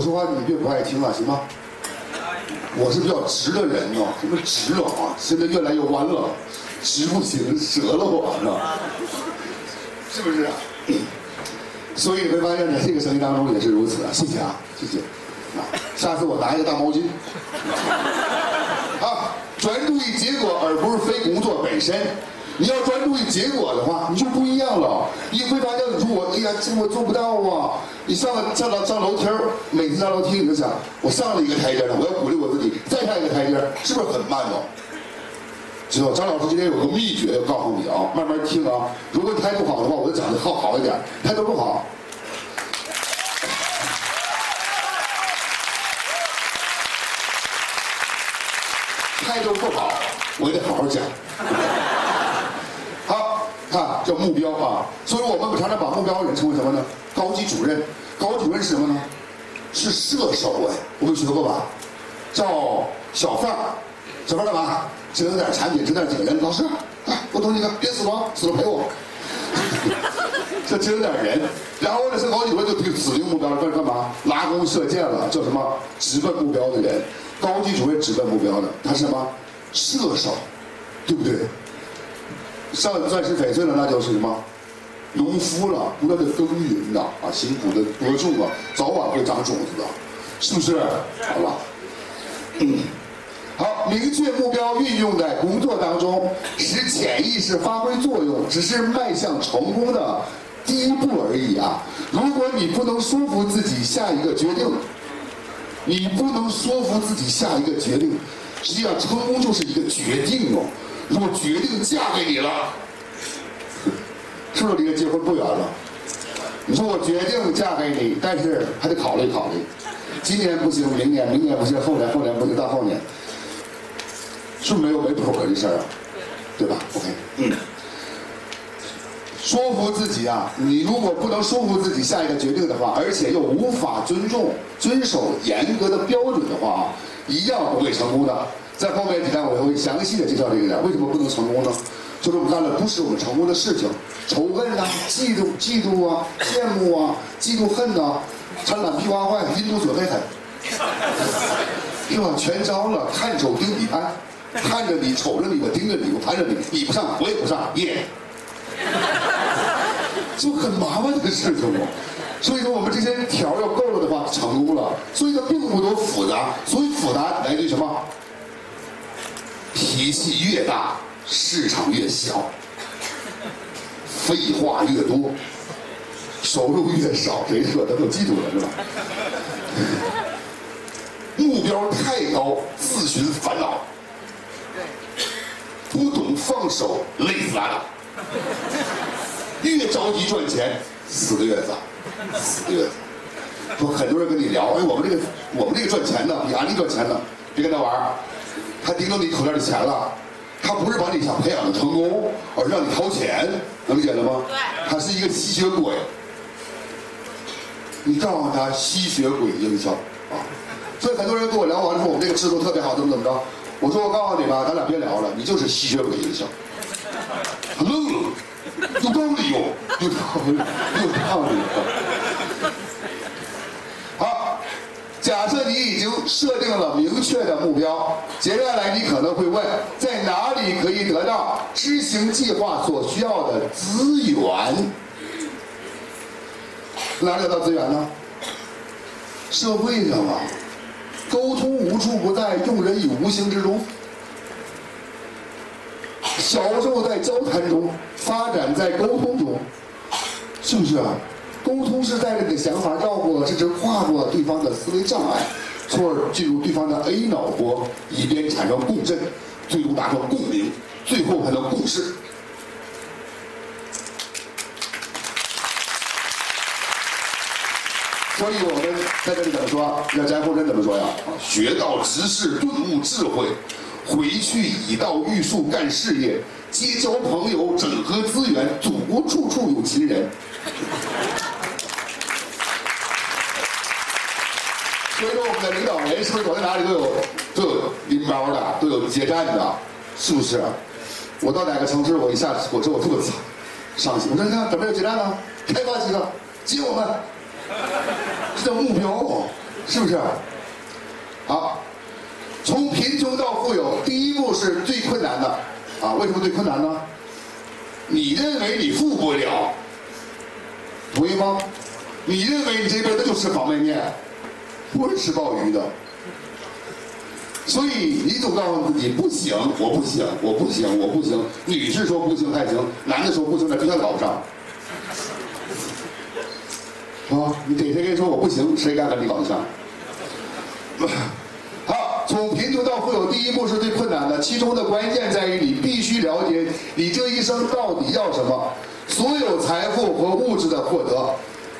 我说话你别不爱听了，行吗？我是比较直的人呢，什么直了啊？现在越来越弯了，直不行，折了我呢，是不是啊？所以你会发现，在这个生意当中也是如此啊。谢谢啊，谢谢。啊，下次我拿一个大毛巾。啊，专注于结果，而不是非工作本身。你要专注于结果的话，你就不一样了。你会发现，你说我，哎呀，这我做不到啊！你上了上了上楼梯，每次上楼梯你就想，我上了一个台阶了，我要鼓励我自己，再上一个台阶，是不是很慢哦？知道张老师今天有个秘诀要告诉你啊，慢慢听啊。如果你态度好的话，我就讲的好好一点；态度不好，态度不好，我得好好讲。目标啊，所以我们常常把目标人称为什么呢？高级主任，高级主任是什么呢？是射手哎，我们学过吧？叫小范儿，小范儿干嘛？知道点产品，知道点人。老师，哎，我懂你个，别死亡，死了陪我。这知道点人，然后呢，是高级主任就定指定目标了，干干嘛？拉弓射箭了，叫什么？直奔目标的人。高级主任直奔目标的，他是什么？射手，对不对？上钻石翡翠了，那就是什么？农夫了，不断的耕耘呐，啊，辛苦的播种啊，早晚会长种子的，是不是？好了，嗯，好，明确目标运用在工作当中，使潜意识发挥作用，只是迈向成功的第一步而已啊！如果你不能说服自己下一个决定，你不能说服自己下一个决定，实际上成功就是一个决定哦。如果决定嫁给你了，是不是离着结婚不远了？你说我决定嫁给你，但是还得考虑考虑，今年不行，明年，明年不行，后年，后年不行，大后年，是不是没有没谱的这事儿啊？对吧？OK，嗯，说服自己啊，你如果不能说服自己下一个决定的话，而且又无法尊重、遵守严格的标准的话啊，一样不会成功的。在后面几天我会详细的介绍这个点，为什么不能成功呢？就是我们干的不是我们成功的事情，仇恨啊、嫉妒、嫉妒啊、羡慕啊、嫉妒恨呐、贪婪屁花坏、阴毒左黑狠，是吧？全招了，看手盯底盘，看着你，瞅着你，我盯着你，我盘着你，你不上，我也不上，耶，就很麻烦的事情嘛。所以说，我们这些条要够了的话，成功了。所以它并不多复杂，所以复杂来自于什么？脾气越大，市场越小；废话越多，收入越少。谁说的都记住了是吧？目标太高，自寻烦恼；不懂放手，累死拉倒。越着急赚钱，死的越早，死的越早。说很多人跟你聊，哎，我们这个我们这个赚钱呢，比安利赚钱呢，别跟他玩儿。他盯着你口袋的钱了，他不是把你想培养的成功，而是让你掏钱，能理解了吗？对。他是一个吸血鬼，你告诉他吸血鬼营销啊！所以很多人跟我聊完了说我们这个制度特别好，怎么怎么着？我说我告诉你吧，咱俩别聊了，你就是吸血鬼营销。他愣了，有道理哟，有道理，有道理。好，假设你已经设定了明确的目标，接下来你可能会问，在哪里可以得到执行计划所需要的资源？哪里得到资源呢？社会上啊，沟通无处不在，用人以无形之中。销售在交谈中，发展在沟通中，是不是啊？沟通是带着你的想法绕过，甚至跨过了对方的思维障碍，从而进入对方的 A 脑波，以便产生共振，最终达成共鸣，最后才能共识。所以我们在这里怎么说？要翟夫人怎么说呀？学到知识，顿悟智慧，回去以道育树干事业，结交朋友，整合资源，祖国处处有奇人。所以说，我们的领走在哪里都有都有拎包的，都有接站的，是不是？我到哪个城市，我一下火车我这么惨伤心。我说你看，怎么有接站呢？开发几个，接我们，这叫目标！是不是？好，从贫穷到富有，第一步是最困难的啊！为什么最困难呢？你认为你富不了，同意吗？你认为你这辈子就吃方便面，不会吃鲍鱼的。所以你总告诉自己不行，我不行，我不行，我不行。女士说不行还行，男的说不行那就算搞不上。啊，你给谁跟说我不行，谁敢跟你搞对象？好，从贫穷到富有，第一步是最困难的，其中的关键在于你必须了解你这一生到底要什么。所有财富和物质的获得。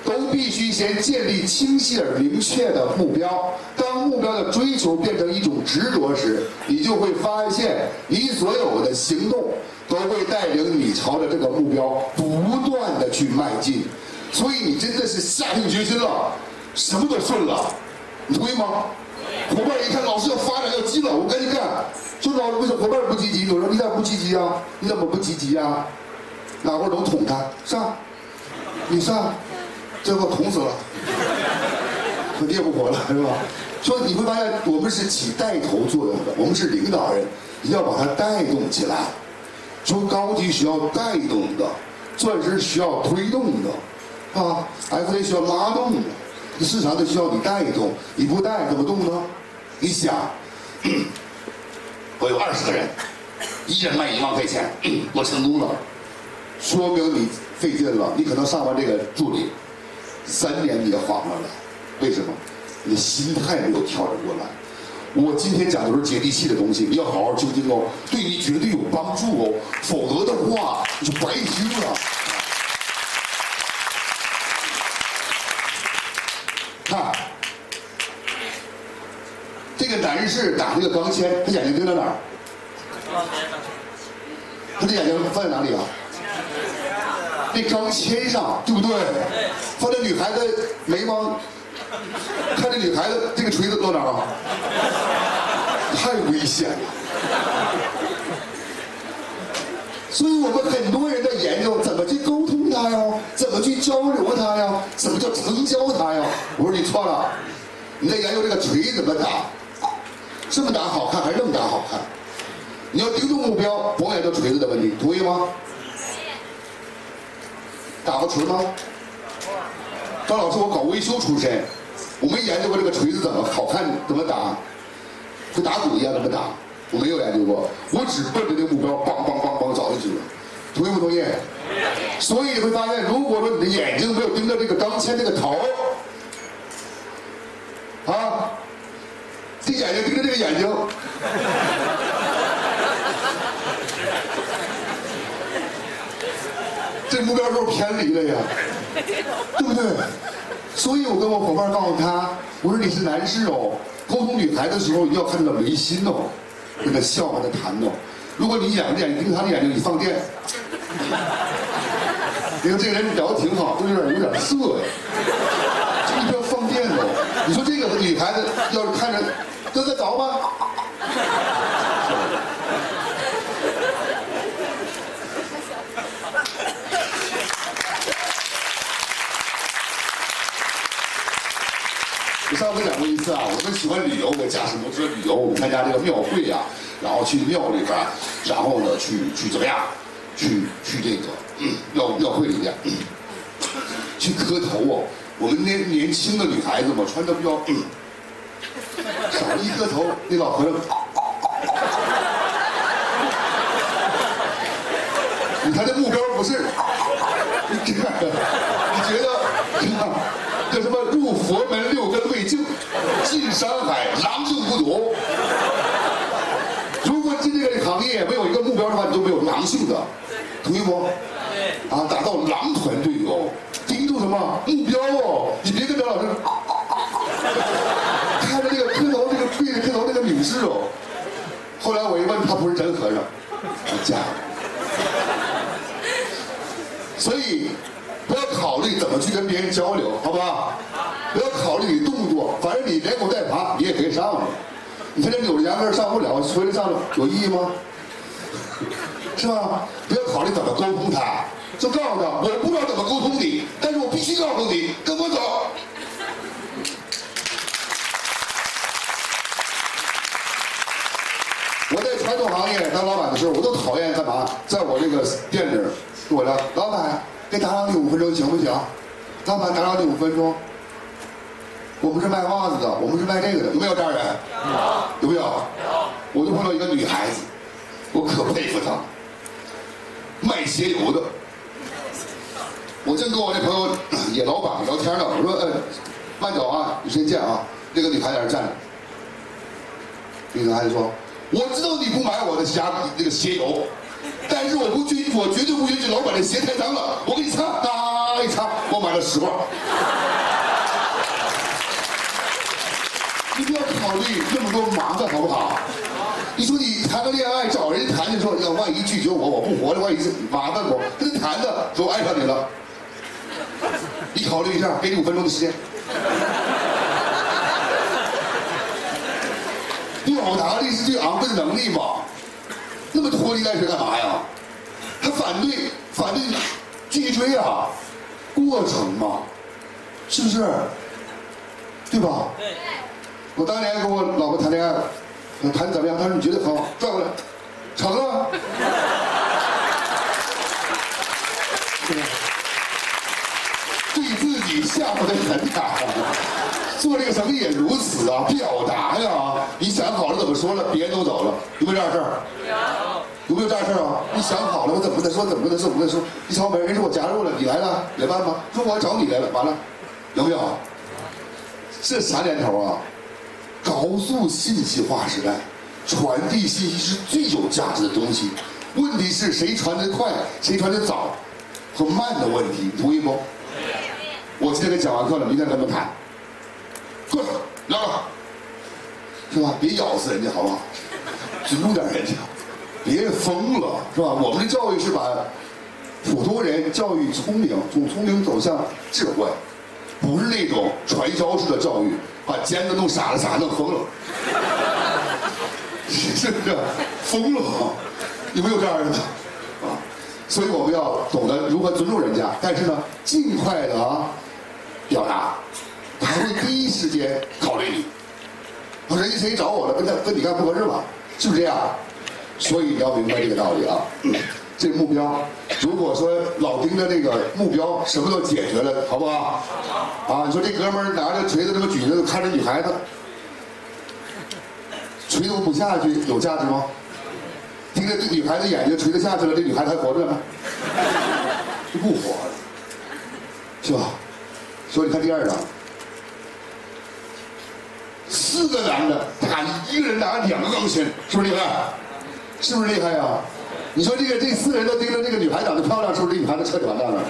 都必须先建立清晰而明确的目标。当目标的追求变成一种执着时，你就会发现，你所有的行动都会带领你朝着这个目标不断的去迈进。所以你真的是下定决心了，什么都顺了，你同意吗？伙伴一看老师要发展要积了，我赶紧干。说老师为什么伙伴不积极？我说你咋不积极啊？你怎么不积极啊？哪会儿能捅他？上，你上。最后捅死了，我灭不活了，是吧？说你会发现，我们是起带头作用的，我们是领导人，你要把它带动起来。说高级需要带动的，钻石需要推动的，啊，F A 需要拉动的，市场的需要你带动，你不带怎么动呢？你想，我有二十个人，一人卖一万块钱，我成功了，说明你费劲了，你可能上完这个助理。三年你也晃了来，为什么？你的心态没有调整过来。我今天讲的都是接地气的东西，你要好好听听哦，对你绝对有帮助哦，否则的话你就白听了。看，这个男士打这个钢钎，他眼睛盯在哪儿？他的眼睛放在哪里啊？那钢钎上，对不对？放在女孩子眉毛，看这女孩子这个锤子搁哪儿啊？太危险了。所以我们很多人在研究怎么去沟通他呀，怎么去交流他呀，怎么叫成交他呀？我说你错了，你在研究这个锤怎么打，这么打好看还是那么打好看？你要盯住目标，不研究锤子的问题，同意吗？打过锤吗？张老师，我搞维修出身，我没研究过这个锤子怎么好看，怎么打，跟打鼓一样怎么打，我没有研究过，我只奔着那个目标，梆梆梆梆找就行了，同意不同意？所以你会发现，如果说你的眼睛没有盯着这个钢钎这个头，啊，这眼睛盯着这个眼睛。这目标都是偏离了呀，对不对？所以我跟我伙伴告诉他，我说你是男士哦，沟通女孩的时候一定要看到眉心哦，跟她笑，跟她谈哦。如果你眼睛盯她的眼睛，你放电。你看这个人聊的挺好，都有点有点色呀，就你不要放电哦。你说这个女孩子要是看着，哥哥着吗？我上啊，我们喜欢旅游，我驾驶摩托车旅游，我们参加这个庙会啊，然后去庙里边，然后呢去去怎么样，去去这个庙庙会里边去磕头哦。我们年年轻的女孩子嘛，穿的比较少一磕头，那老和尚，你看这目标不是，你看，你觉得？叫什么？入佛门进山海狼性不足。如果进这个行业没有一个目标的话，你就没有狼性的，同意不？啊，打造狼团队哦，盯住什么目标哦？你别跟张老师看着那个磕头，那个跪着磕头那个女士哦。后来我一问，他不是真和尚，假的。所以。不要考虑怎么去跟别人交流，好不好？不要考虑你动作，反正你连滚带爬，你也可以上了。你现在扭着秧歌上不了，回来上了有意义吗？是吧？不要考虑怎么沟通他，就告诉他，我不知道怎么沟通你，但是我必须告诉你，跟我走。我在传统行业当老板的时候，我都讨厌干嘛，在我这个店里，我的老板，给打扰你五分钟行不行？老板，打扰你五分钟。我们是卖袜子的，我们是卖这个的，有没有这样人？有。有没有？有。我就碰到一个女孩子，我可佩服她，卖鞋油的。我正跟我那朋友 也老板聊天呢，我说：“呃，慢走啊，有时间见啊。”那个女孩在那站着。那个女孩子说：“我知道你不买我的鞋那个鞋油，但是我不允，我绝对不允许老板的鞋太脏了。我给你擦，哒一擦，我买了十块。”你不要考虑那么多麻烦，好不好？你说你谈个恋爱，找人谈的时候，要万一拒绝我，我不活了，万一是麻烦我，跟他谈的说我爱上你了，你考虑一下，给你五分钟的时间。表达力是最昂贵的能力嘛？那么拖泥带水干嘛呀？他反对，反对继续追啊，过程嘛，是不是？对吧？对。我当年跟我老婆谈恋爱，谈的怎么样？她说你觉得很好，转过来，成了。对自己吓唬的很啊。做这个生意也如此啊，表达呀！你想好了怎么说了，别人都走了，有没有这样事儿？有。有没有这样事儿啊？你想好了，我怎么跟他说？怎么跟他说？怎么跟他说？一敲门，人说我加入了，你来了来办吧？说我找你来了，完了，有没有？这啥年头啊？高速信息化时代，传递信息是最有价值的东西。问题是谁传的快，谁传的早和慢的问题，同意不？同意我今天给讲完课了，明天咱们谈。过来，聊聊，是吧？别咬死人家，好不好？尊重点人家，别疯了，是吧？我们的教育是把普通人教育聪明，从聪明走向智慧，不是那种传销式的教育，把尖子弄傻了，傻弄疯了，是不是？疯了，有没有这样的？啊，所以我们要懂得如何尊重人家，但是呢，尽快的啊表达。他会第一时间考虑你。说人家谁找我了，跟他跟你干不合适吧？是不是这样？所以你要明白这个道理啊。这个目标，如果说老盯着那个目标，什么都解决了，好不好？啊，你说这哥们儿拿着锤子这么举着，看着女孩子，锤子不下去，有价值吗？盯着这女孩子眼睛，锤子下去了，这女孩子还活着吗？就不活了，是吧？所以你看第二张。四个男的打一个人拿两个钢琴，是不是厉害？是不是厉害呀？你说这个这四个人都盯着这个女孩长得漂亮，是不是这女孩子彻底完蛋了？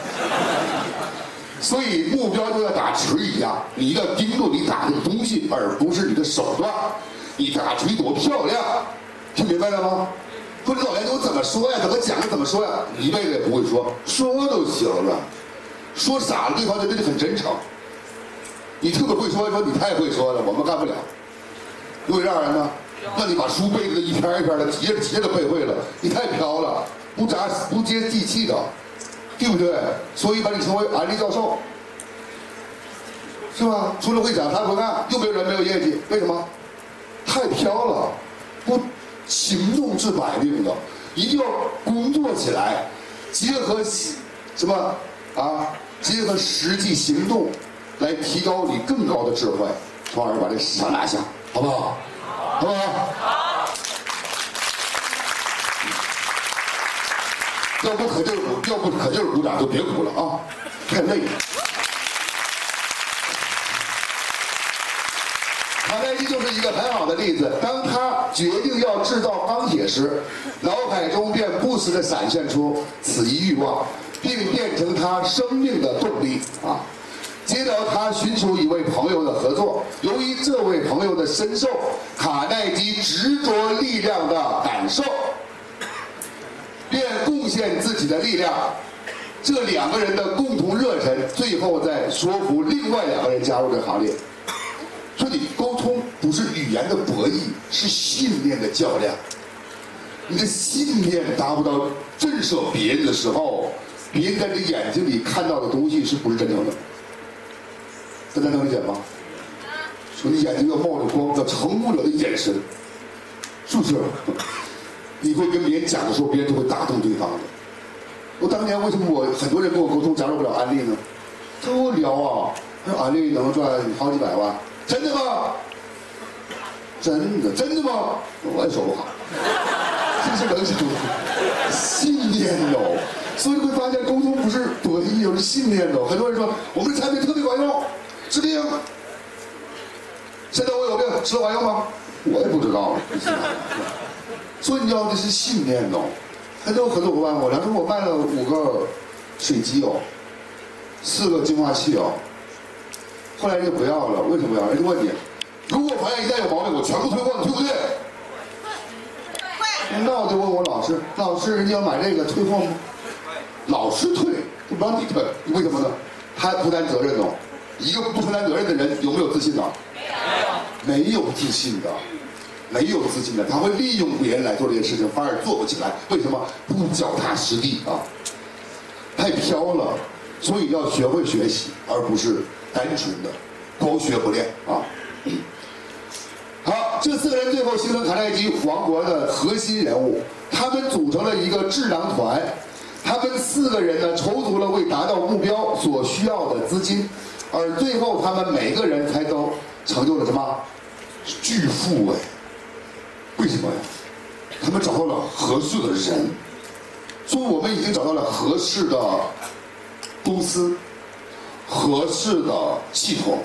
所以目标就要打锤一样，你要盯住你打的东西，而不是你的手段。你打锤多漂亮，听明白了吗？说你老年都怎么说呀？怎么讲？怎么说呀？一辈子也不会说，说都行了。说傻了，对方就对你很真诚。你特别会说，说你太会说了，我们干不了。有这样人呢？那你把书背的一篇一篇的，节着节着背会了，你太飘了，不扎不接地气的，对不对？所以把你称为安利教授，是吧？除了会讲，他不干，又没有人没有业绩，为什么？太飘了，不行动治百病的，一定要工作起来，结合什么啊？结合实际行动。来提高你更高的智慧，从而把这市场拿下，好不好？好不好？好。要不可劲儿鼓，要不可劲儿鼓掌就别鼓了啊，太累了。卡耐基就是一个很好的例子。当他决定要制造钢铁时，脑海中便不时地闪现出此一欲望，并变成他生命的动力啊。接着，他寻求一位朋友的合作。由于这位朋友的深受卡耐基执着力量的感受，便贡献自己的力量。这两个人的共同热忱，最后再说服另外两个人加入这行列。说你沟通不是语言的博弈，是信念的较量。你的信念达不到震慑别人的时候，别人在你眼睛里看到的东西是不是真正的？大家能理解吗？说你眼睛要冒着光，要成功者的眼神，是不是？你会跟别人讲的时候，别人就会打动对方的。我当年为什么我很多人跟我沟通加入不了安利呢？他跟我聊啊，说安利能赚好几百万，真的吗？真的，真的吗？我也说不好，这是能想信念哦。所以会发现沟通不是博弈，有是信念的。很多人说我们的产品特别管用，治病。现在我有病，吃了管用吗？我也不知道。所以你要的是信念哦。很多很多伙伴问我，他说我卖了五个水机哦，四个净化器哦，后来人家不要了，为什么不要？人家问你，如果发现一旦有毛病，我全部退货，你退不退？那我就问我老师，老师，人家要买这个退货吗？老师退，就不让你退，为什么呢？他不担责任哦。一个不承担责任的人有没有自信呢？没有，没有自信的。没有自信的，他会利用别人来做这件事情，反而做不起来。为什么？不脚踏实地啊，太飘了。所以要学会学习，而不是单纯的光学不练啊。好，这四个人最后形成卡耐基王国的核心人物，他们组成了一个智囊团。他们四个人呢，筹足了为达到目标所需要的资金，而最后他们每个人才都成就了什么巨富哎。为什么呀？他们找到了合适的人，所以我们已经找到了合适的公司、合适的系统、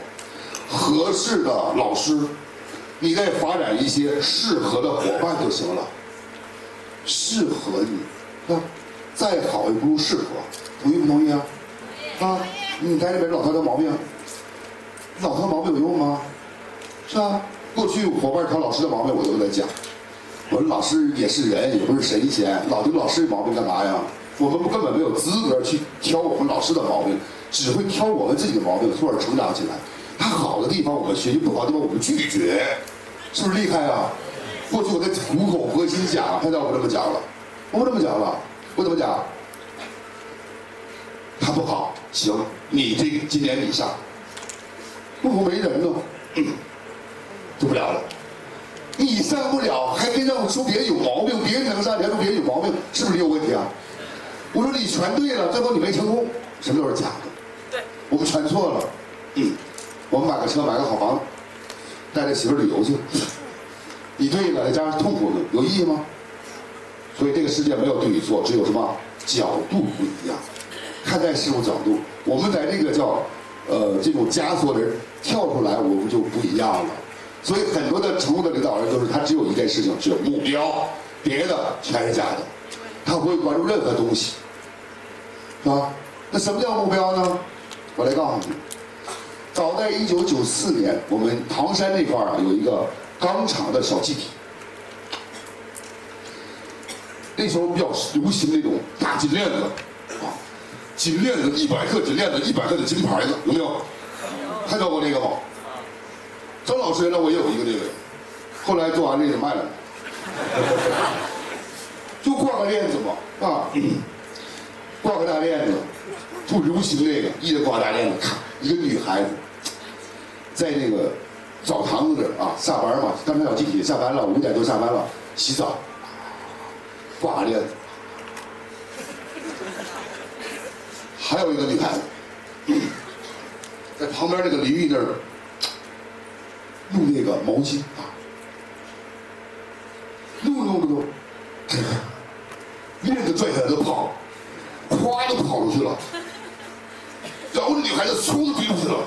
合适的老师，你再发展一些适合的伙伴就行了。适合你，啊，再好也不如适合，同意不同意啊？啊，你在这边老头的毛病，老头毛病有用吗？是吧？过去伙伴挑老师的毛病，我都在讲。我说老师也是人，也不是神仙，老丢老师的毛病干嘛呀？我们根本没有资格去挑我们老师的毛病，只会挑我们自己的毛病，从而成长起来。他好的地方我们学习，不好的地方我们拒绝，是不是厉害啊？过去我在苦口婆心讲，现在我不这么讲了，我不这么讲了，我怎么讲？他不好，行，你这今年你上，不服没人呢。嗯，就不了了，你上不了，还跟让我说别人有毛病，别人能上，你还说别人有毛病，是不是你有问题啊？我说你全对了，最后你没成功，什么都是假的。对，我们全错了。嗯，我们买个车，买个好房子，带着媳妇旅游去。你对了，再加上痛苦的，有意义吗？所以这个世界没有对与错，只有什么角度不一样，看待事物角度。我们在这个叫呃这种枷锁的跳出来，我们就不一样了。所以很多的成功的领导人都是他只有一件事情，只有目标，别的全是假的，他不会关注任何东西，是吧？那什么叫目标呢？我来告诉你，早在一九九四年，我们唐山那块儿啊有一个钢厂的小集体，那时候比较流行那种大金链子，金链子一百克金链子一百克的金牌子，有没有？看到过那个吗？张老师原来我也有一个这个，后来做完这个卖了，就挂个链子嘛，啊，挂个大链子，就流行这个，一直挂大链子，咔，一个女孩子，在那个澡堂子这儿啊，下班嘛，刚才小集体下班了，五点多下班了，洗澡，挂个链子，还有一个女孩子，在旁边那个淋浴那儿。用那个毛巾啊，弄着弄着，链子拽起来就跑，咵就跑出去了，然后那女孩子嗖就飞出去了，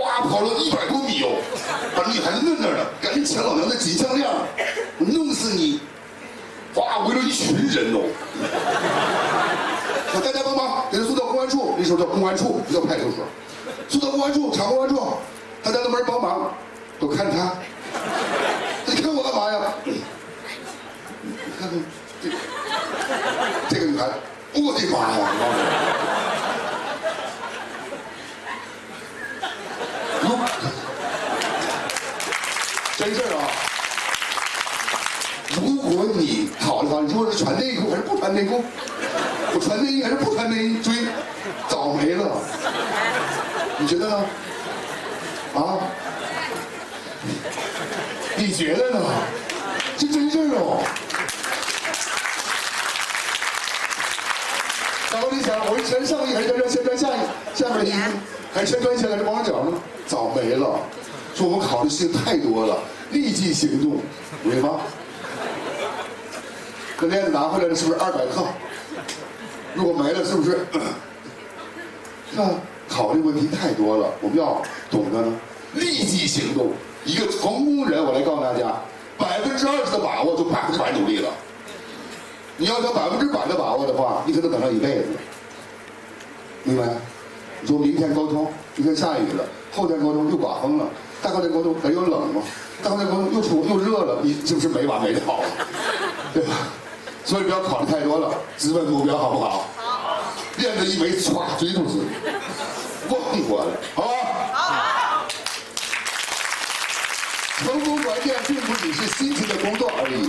哇，跑了一百多米哦，把女孩子摁那儿了，赶紧抢老娘的金项链，弄死你！哇，围着一群人哦，大家帮忙，给他送到公安处，那时候叫公安处，不叫派出所，送到公安处，查公安处。大家都没人帮忙，都看他。你看我干嘛呀？你看看这这个女孩，我的妈呀！真事儿啊！如果你考虑考虑，你说是穿内裤还是不穿内裤？我穿内衣还是不穿内衣追早没了。你觉得呢？啊？你觉得呢？这真事哦。然后你想我是穿上衣还是穿穿下衣下面衣服还是穿起来是光脚呢早没了。说我们考虑的事情太多了立即行动明白吗？可链子拿回来的是不是二百克？如果没了，是不是？那考虑问题太多了，我们要懂得呢，立即行动。一个成功人，我来告诉大家，百分之二十的把握就百分之百努力了。你要想百分之百的把握的话，你可能等上一辈子。明白？你说明天沟通，明天下雨了，后天沟通又刮风了，大后天沟通，哎又冷了，大后天沟通又出又热了，你是不是没完没了？对吧？所以不要考虑太多了，直奔目标好不好？好。链子一枚唰追出去，忘过了，好吧？好。成功关键并不只是辛勤的工作而已，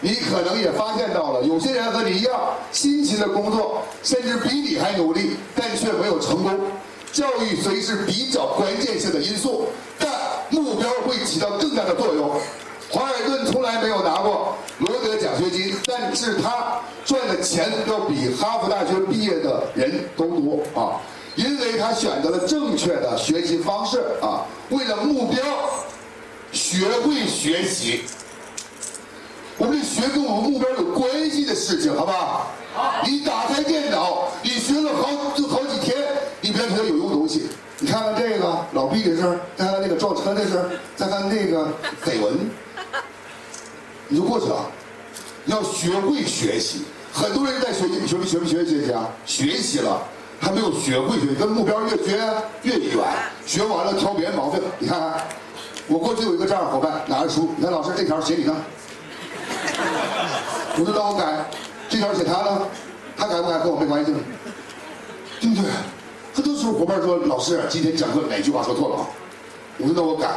你可能也发现到了，有些人和你一样辛勤的工作，甚至比你还努力，但却没有成功。教育虽是比较关键性的因素，但目标会起到更大的作用。华尔顿从来没有拿过罗德奖学金，但是他赚的钱要比哈佛大学毕业的人都多啊，因为他选择了正确的学习方式啊，为了目标，学会学习。我们学跟我们目标有关系的事情，好不好？你打开电脑，你学了好就好几天，你别觉得有用东西。你看看这个老毕的事再看那个撞车的事再看那个绯闻。你就过去了，要学会学习。很多人在学习，学没学没学学习啊？学习了，还没有学会学习，跟目标越学越远。学完了挑别人毛病。你看看，我过去有一个这样的伙伴，拿着书，你看老师这条写你呢，我就让我改。这条写他呢，他改不改跟我没关系，对不对？很多时候伙伴说，老师今天讲课哪句话说错了？我说那我改，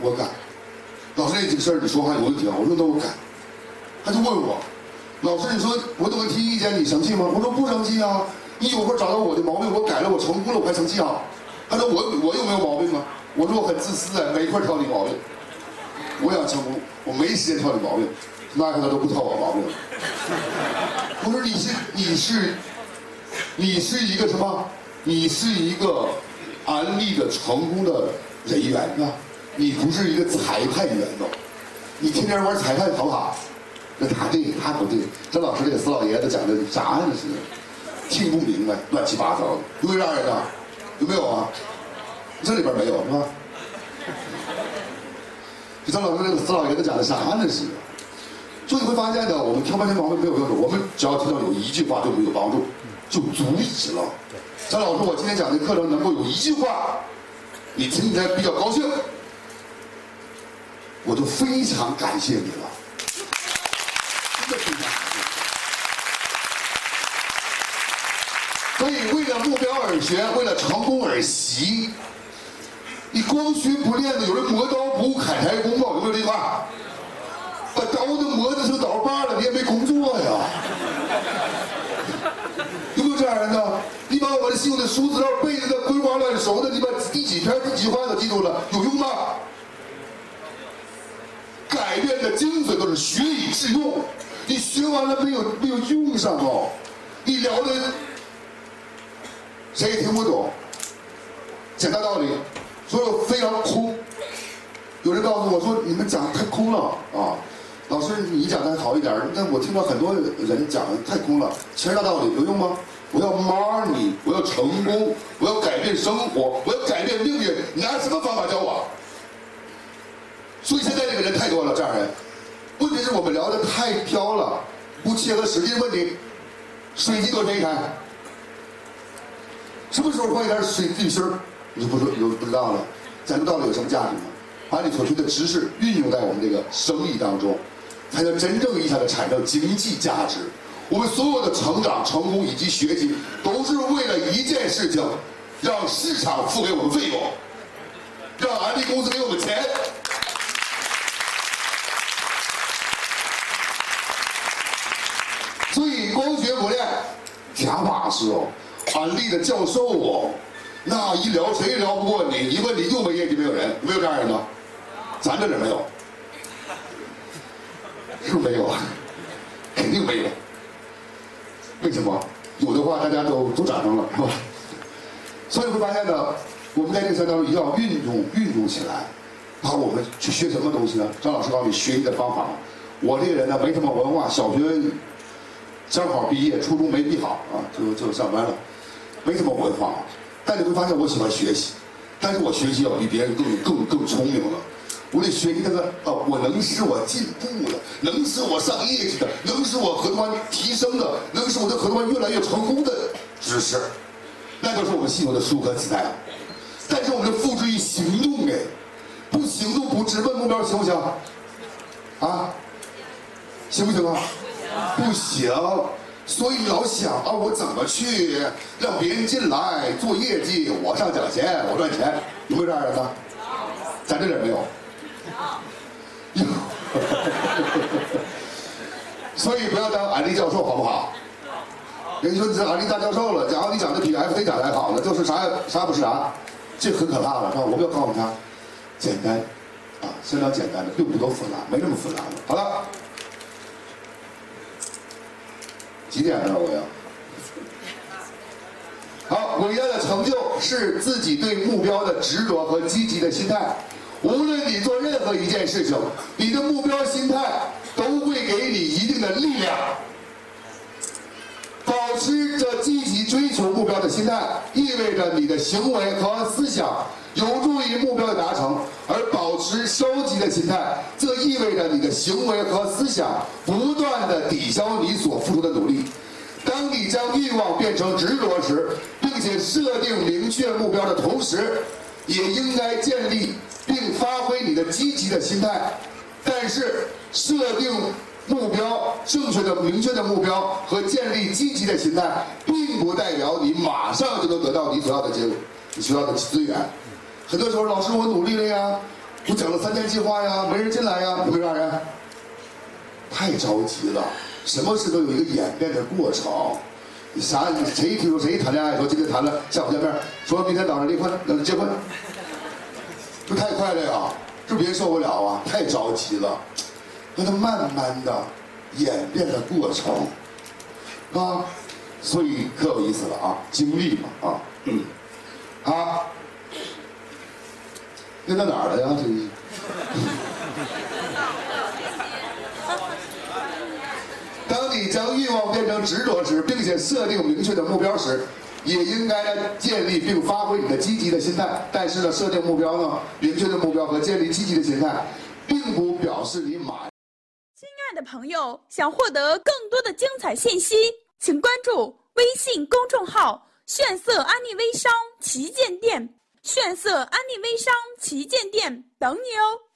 我改。老师，这个事儿你说话有问题啊！我说那我改，他就问我，老师你说我怎么提意见你生气吗？我说不生气啊！你有会找到我的毛病，我改了，我成功了，我还生气啊？他说我我有没有毛病啊？我说我很自私啊，每一块挑你毛病。我想成功，我没时间挑你毛病，那他都不挑我毛病。我说你是你是你是一个什么？你是一个安利的成功的人员啊！你不是一个裁判员哦，你天天玩裁判好不好？那他对，他不对。这老师这个死老爷子讲的啥呢？是听不明白，乱七八糟的，有没有这样人啊？有没有啊？这里边没有是吧？这老师这个死老爷子讲的啥呢？是，所以你会发现呢，我们挑半天毛病没有用处，我们只要听到有一句话对我们有帮助，就足以了。张老师，我今天讲的课程能够有一句话，你听起来比较高兴。我就非常感谢你了，所以，为了目标而学，为了成功而习。你光学不练的，有人磨刀不误砍柴工嘛？有没有这句话？把刀都磨的成刀把了，你也没工作呀？有没有这样人呢？你把我的信用的书资料背的滚瓜烂熟的，你把第几篇第几话都记住了，有用吗？改变的精髓都是学以致用，你学完了没有没有用上哦？你聊的谁也听不懂，讲大道理，所以非常空。有人告诉我说你们讲的太空了啊，老师你讲的还好一点，但我听到很多人讲的太空了，全是大道理有用吗？我要 money，我要成功，我要改变生活，我要改变命运，你拿什么方法教我？所以现在这个人太多了，这样人。问题是我们聊的太飘了，不切合实际问题。水机多谁开？什么时候换一点水滤芯儿？你就不说，你就不知道了。咱们到底有什么价值呢？把你所学的知识运用在我们这个生意当中，才能真正意义上的产生经济价值。我们所有的成长、成功以及学习，都是为了一件事情：让市场付给我们费用，让安利公司给我们钱。光学不练，假把式哦。安利的教授哦，那一聊谁也聊不过你。一问你就没业绩，没有人，没有这样人吗？咱这里没有，是不没有啊？肯定没有。为什么？有的话。大家都都长上了，是吧？所以会发现呢，我们在这个当中一定要运动运动起来。啊，我们去学什么东西呢？张老师告诉你学习的方法。我这个人呢，没什么文化，小学正好毕业，初中没毕好啊，就就上班了，没什么文化。但你会发现，我喜欢学习，但是我学习要比别人更更更聪明了。我得学习那个哦，我能使我进步的，能使我上业绩的，能使我核酸提升的，能使我的核酸越来越成功的知识，那就是我们系统的舒克子代。但是我们付诸于行动哎。不行动不直奔目标行不行？啊，行不行啊？不行，所以老想啊，我怎么去让别人进来做业绩，我上奖钱，我赚钱，有没有这样人呢？咱这里没有。所以不要当安利教授，好不好？人家说你是安利大教授了，假如你讲的比 FT 讲的还好呢，就是啥也啥也不是啥，这很可怕了，是吧？我们要告诉他。简单，啊，相当简单的，并不多复杂，没那么复杂的。好了，几点了？我要。好，伟大的成就是自己对目标的执着和积极的心态。无论你做任何一件事情，你的目标心态都会给你一定的力量。保持着积极追求目标的心态，意味着你的行为和思想。有助于目标的达成，而保持消极的心态，则意味着你的行为和思想不断的抵消你所付出的努力。当你将欲望变成执着时，并且设定明确目标的同时，也应该建立并发挥你的积极的心态。但是，设定目标、正确的、明确的目标和建立积极的心态，并不代表你马上就能得到你所要的结果、你需要的资源。很多时候，老师，我努力了呀，我讲了三天计划呀，没人进来呀，会啥呀？太着急了，什么事都有一个演变的过程。你啥？谁听说谁谈恋爱说今天谈了，下午见面，说明天早上离婚，那结婚，这太快了呀，这别人受不了啊，太着急了，让他慢慢的演变的过程，啊，所以可有意思了啊，经历嘛啊，嗯，好。那到哪儿了呀？这是。当你将欲望变成执着时，并且设定明确的目标时，也应该建立并发挥你的积极的心态。但是呢，设定目标呢，明确的目标和建立积极的心态，并不表示你满。亲爱的朋友，想获得更多的精彩信息，请关注微信公众号“炫色安利微商旗舰店”。炫色安利微商旗舰店等你哦！